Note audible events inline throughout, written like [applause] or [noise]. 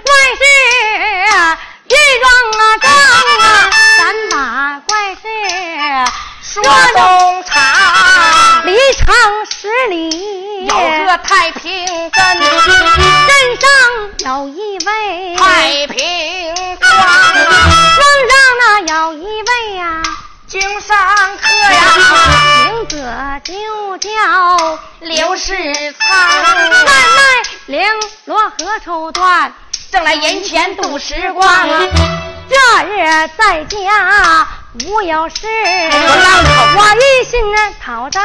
怪事一桩啊账啊，咱把怪事说中长，离城十里，有个太平镇，镇上有一位太平庄，庄上那有一位呀、经上客呀，名字就叫刘世贩昌，卖绫罗和绸缎。正来银钱度时光，这日在家无有事，我一心讨债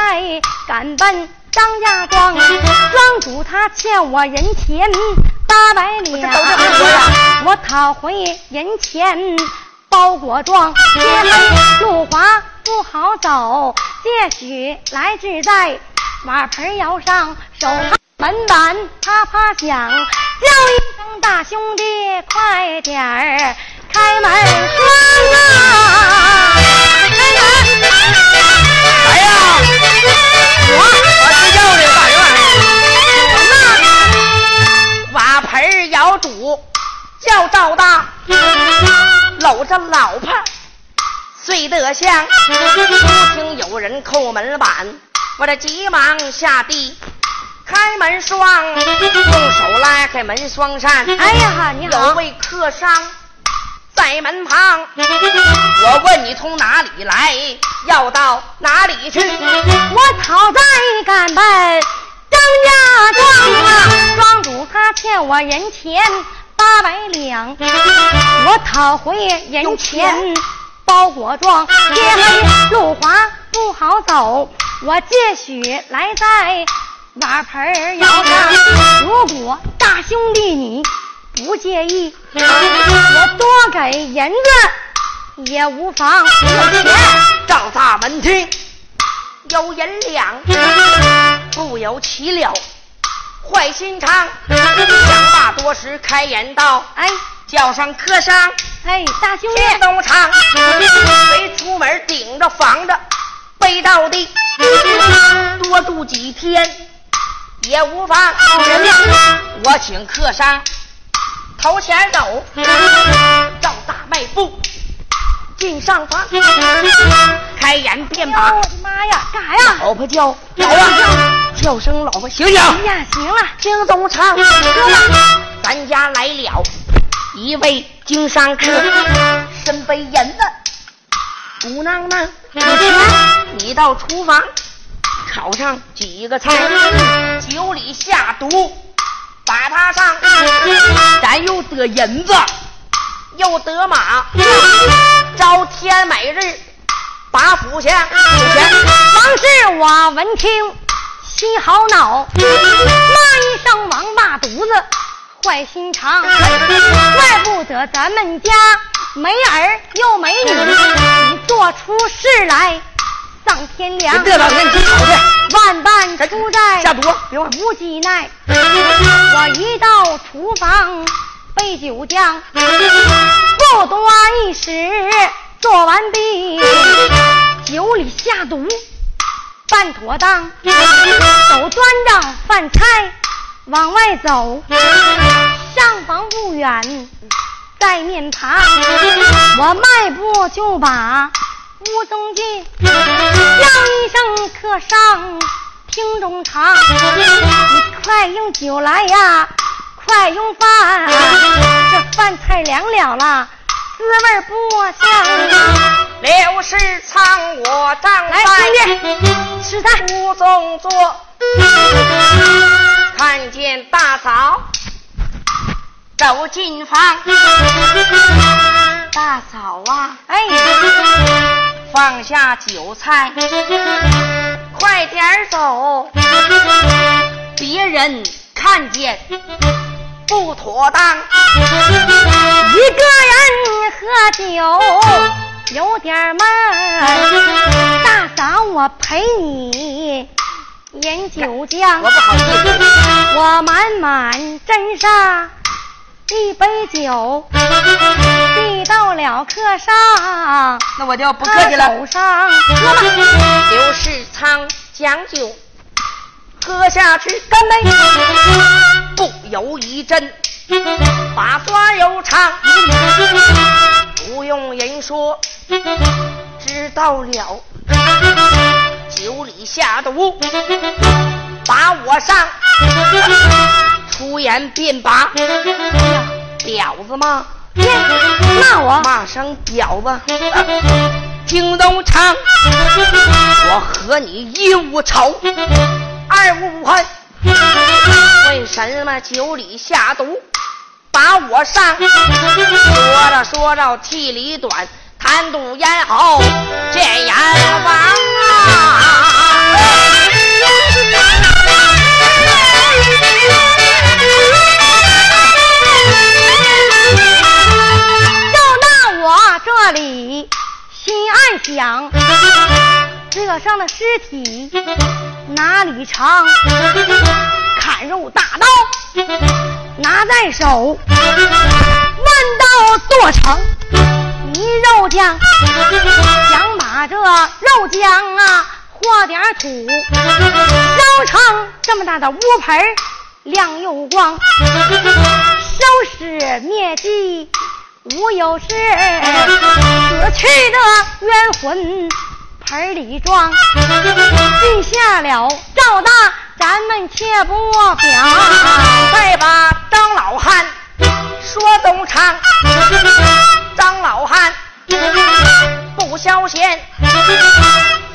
赶奔张家庄，庄主他欠我人钱八百两我讨回人钱。包裹装，路滑不好走，借许来至在瓦盆窑上，手拍门板啪啪响，叫一声大兄弟快点儿开门双啊！开门！哎呀，我我是要的大院，瓦盆窑主叫赵大，搂着老婆睡得香。忽听有人叩门板，我这急忙下地开门双，用手拉开门双扇。哎呀，你有好，位客商在门旁，我问你从哪里来，要到哪里去？我讨债赶奔张家庄啊，庄主他欠我人钱八百两，我讨回人钱。包裹装，天黑路滑不好走，我借许来在瓦盆要上。如果大兄弟你不介意，我多给银子也无妨。有钱赵大门听有银两，不由其了，坏心肠。想罢多时，开言道哎。叫上客商哎，大兄天弟，东长，谁出门顶着防着背到地，多住几天也无妨。我请客商头前走，照大迈步进上房，开眼便哎呦，把我的妈呀，干啥呀？老婆叫老啊，叫声老婆醒醒。哎呀，行了，听东唱，哥吧，咱家来了一位经商客，身背银子，鼓囊囊。你到厨房炒上几个菜，酒里下毒，把他上，咱又得银子，又得马，朝天每日把府下有钱。王氏我闻听心好恼，骂一声王八犊子，坏心肠，怪不得咱们家没儿又没女，你做出事来丧天良，这老天去万般出在下毒，别忘。无几奈。我一到厨房备酒浆，不多一时做完毕，酒里下毒办妥当，手端着饭菜往外走，上房不远在面旁，我迈步就把屋中进，叫一声客上。厅中茶，你快用酒来呀，快用饭，这饭菜凉了了，滋味不香。刘世昌，我站来，吃菜。屋中坐，看见大嫂走进房，大嫂啊，哎，放下酒菜，快点儿走，别人看见不妥当。一个人喝酒有点闷，大嫂我陪你饮酒浆我，不好意思，我满满斟上一杯酒，递到了客上。那我就不客气他了。手上喝吧，刘世昌将酒喝下去，干杯！不由一阵把话又长，不用人说，知道了。酒里下毒，把我上，出言便把，婊子骂？骂我骂声婊子，听东唱，我和你一无仇，二无恨。为什么酒里下毒，把我上？说着说着气里短，贪赌咽喉见阎这上的尸体哪里长？砍入大刀，拿在手，弯刀剁成泥肉酱，想把这肉酱啊和点土，烧成这么大的乌盆亮又光，收拾灭迹。无有事，死去的冤魂盆里装。记下了赵大，咱们切不表。再把张老汉说东昌，张老汉不消闲，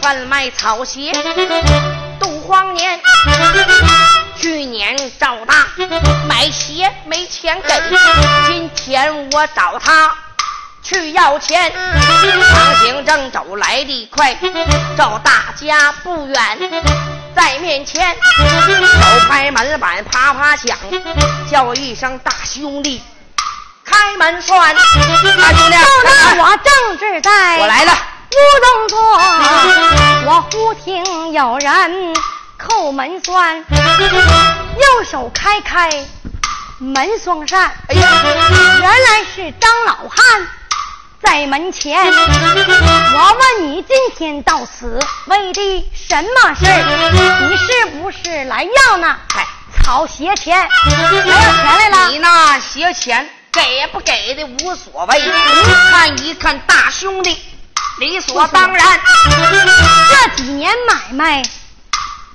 贩卖草鞋度荒年。去年赵大买鞋没钱给，今天我找他去要钱。长行正走来的快，照大家不远，在面前手拍门板啪啪响，叫一声大兄弟开门栓。大兄弟，我正是在我来了屋中坐，我忽听有人。叩门栓，右手开开门双扇。哎呀，原来是张老汉在门前。我问你，今天到此为的什么事你是不是来要那草鞋钱？来要钱来了？你那鞋钱给不给的无所谓，看一看大兄弟理所当然。这几年买卖。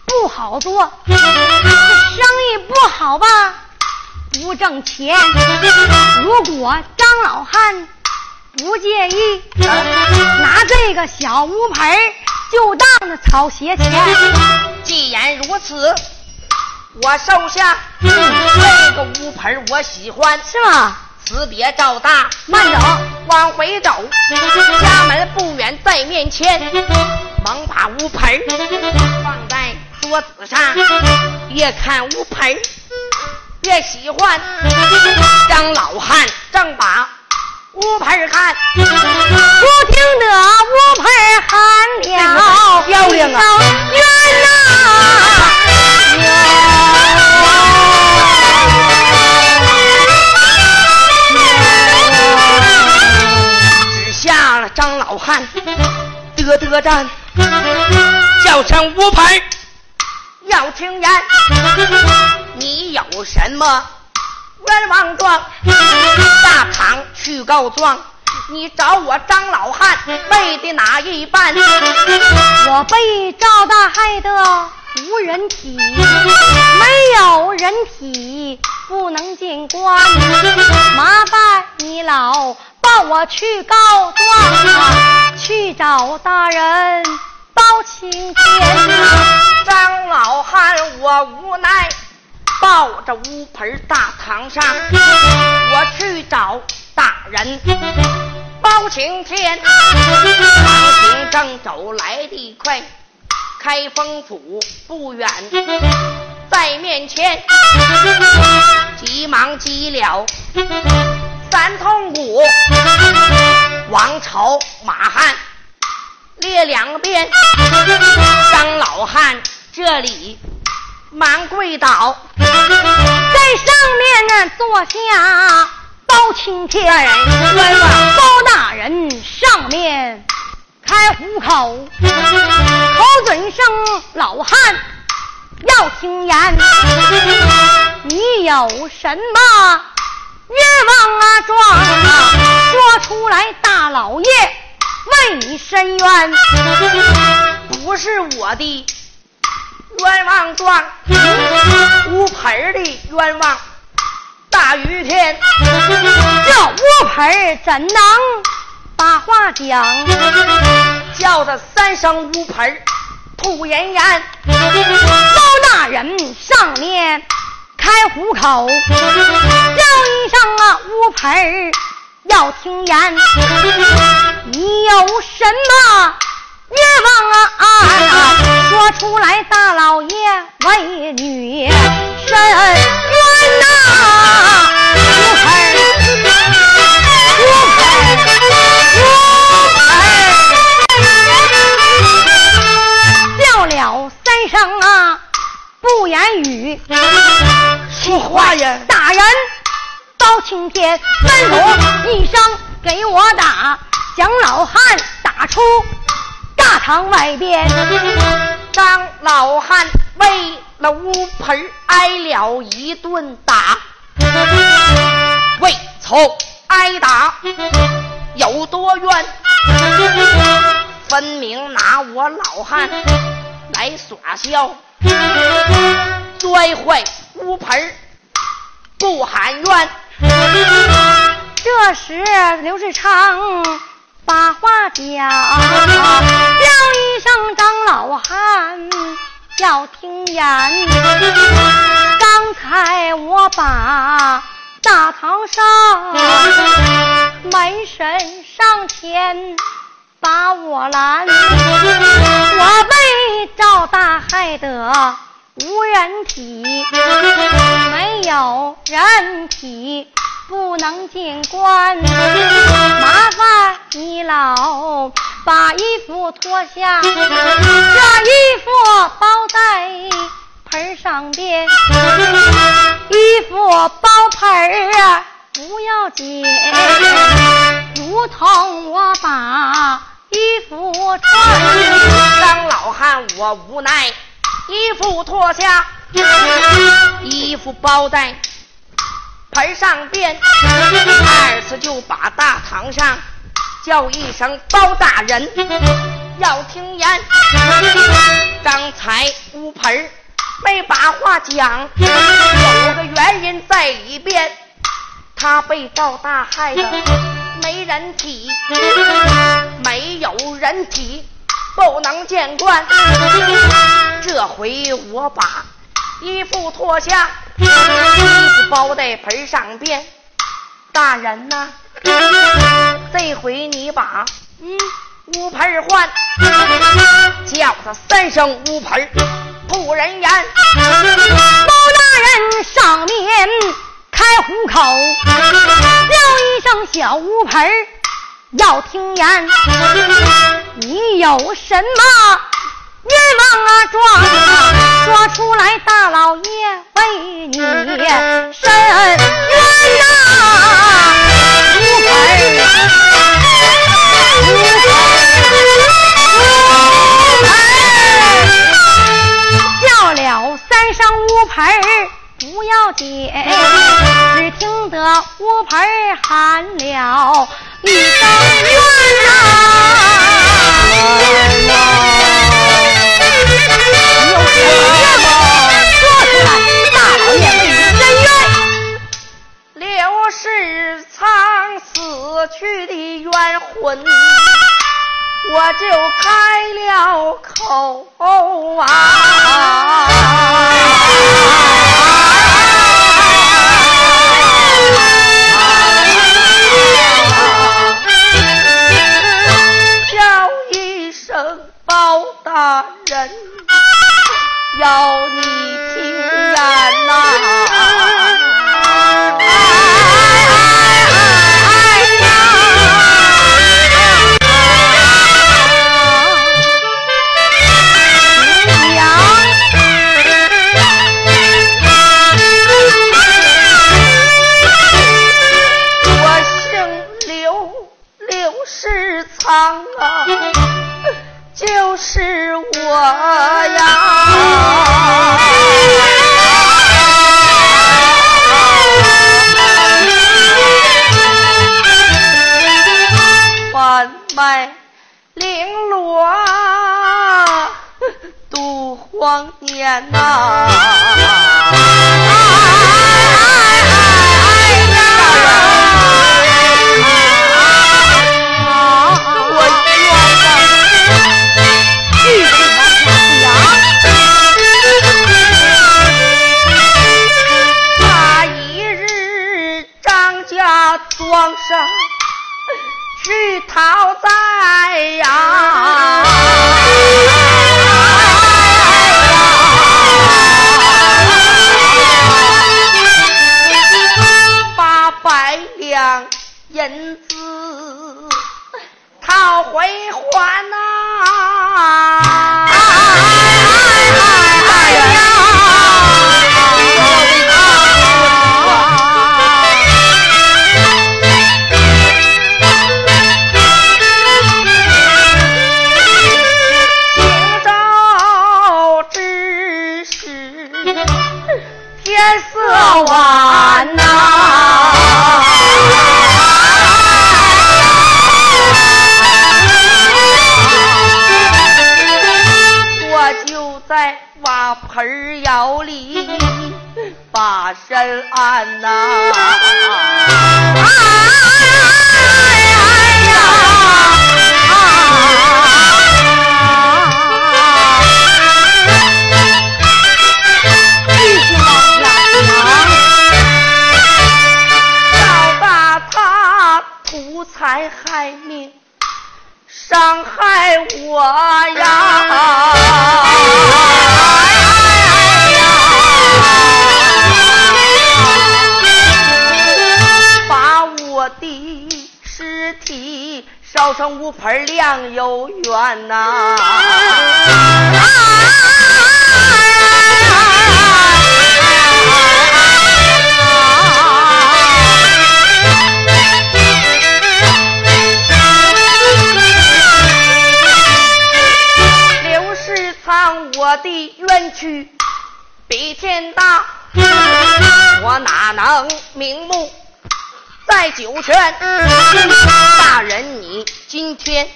不好做，这生意不好吧？不挣钱。如果张老汉不介意，拿这个小乌盆就当那草鞋钱。既然如此，我收下这个乌盆，我喜欢是吗？辞别赵大，慢走，往回走，家门不远在面前，忙把乌盆放在。桌子上，越看乌盆越喜欢。张老汉正把乌盆看，不听得乌盆喊了漂亮啊，冤呐！只下了张老汉得得战，叫声乌盆。要听言，你有什么冤枉状？去告状，你找我张老汉背的哪一半？我被赵大害的无人体，没有人体不能见官。麻烦你老帮我去告状，去找大人。包青天，张老汉，我无奈，抱着乌盆大堂上，我去找大人包青天。常行正走来的快，开封府不远，在面前，急忙急了三通鼓，王朝马汉。列两边，张老汉这里忙跪倒，在上面呢坐下包青天，包大人上面开虎口，口尊声老汉要听言，你有什么？冤枉啊状啊，说出来大老爷为你伸冤，不是我的冤枉状，无盆的冤枉。大雨天，这乌盆怎能把话讲？叫他三声乌盆吐言言，包大人上面开虎口，叫一声啊乌盆要听言，你有什么冤枉啊？说出来，大老爷为女伸语。说话呀！打人，包青天吩咐一声给我打，蒋老汉打出大堂外边。张老汉为了乌盆挨了一顿打，为仇挨打有多冤？分明拿我老汉来耍笑，摔坏屋盆不喊冤。这时刘世昌把话讲，叫一声张老汉要听言。刚才我把大堂上门神上前把我拦，我被赵大害得无人体，没有人体。不能见官，麻烦你老把衣服脱下，这衣服包在盆上边，衣服包盆啊不要紧，如同我把衣服穿。张老汉，我无奈，衣服脱下，衣服包在。盆上边，二次就把大堂上叫一声包大人，要听言。刚才乌盆没把话讲，有个原因在里边，他被赵大害的没人体，没有人体不能见官。这回我把衣服脱下。衣服包在盆上边，大人呐，这回你把嗯乌盆换，叫他三声乌盆不人言。包大人上面开虎口，小乌盆要听言，你有什么？冤枉啊，状啊，说出来，大老爷为你伸冤呐！乌盆，乌盆，叫了三声乌盆不要紧，[laughs] 只听得屋盆喊了你听言呐！卖绫罗，[laughs] 度荒年啊。好在呀盆窑里 [laughs] 把身安呐、赵体烧成五盆凉油圆呐、刘世昌，我的冤屈比天大，我哪能瞑目在九泉？大人，你今天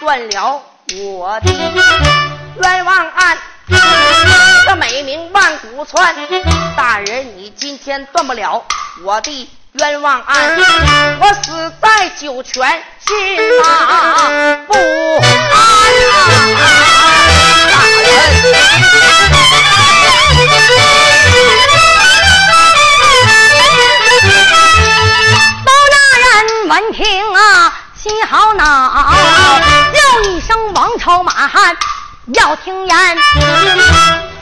断了我的冤枉案，这美名万古传。大人，你今天断不了我的冤枉案，我死在九泉，心不安啊！大人。人闻听啊，心好恼，叫一声王朝马汉要听言，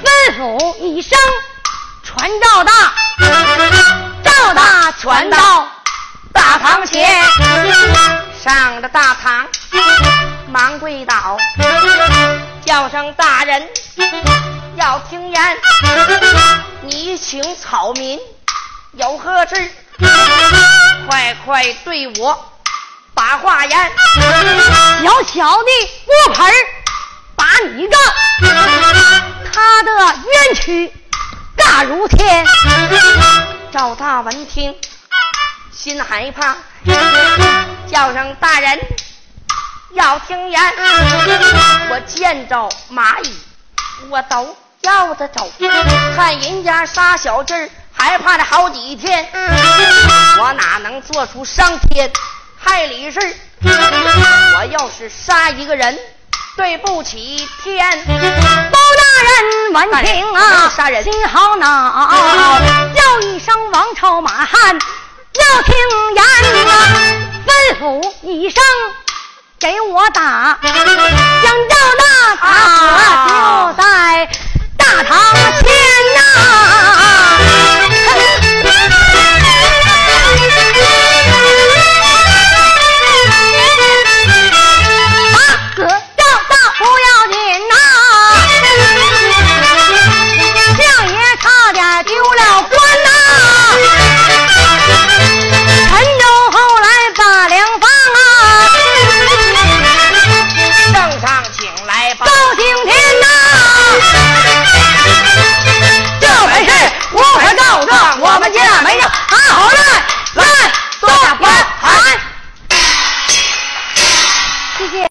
吩咐一声传赵大，赵大传到大堂前，上了大堂，忙跪倒，叫声大人，要听言，你请草民有何事？快快对我把话言。小小的锅盆把你个，他的冤屈大如天，赵大闻听，心害怕，叫声大人，要听言。我见着蚂蚁，我都要着走。看人家杀小鸡儿，害怕了好几天，我哪能做出伤天害理事？我要是杀一个人，对不起天。包大人闻听啊，杀人心好恼，叫一声王朝马汉要听言啊，吩咐一声给我打，将赵大打就在大堂前呐、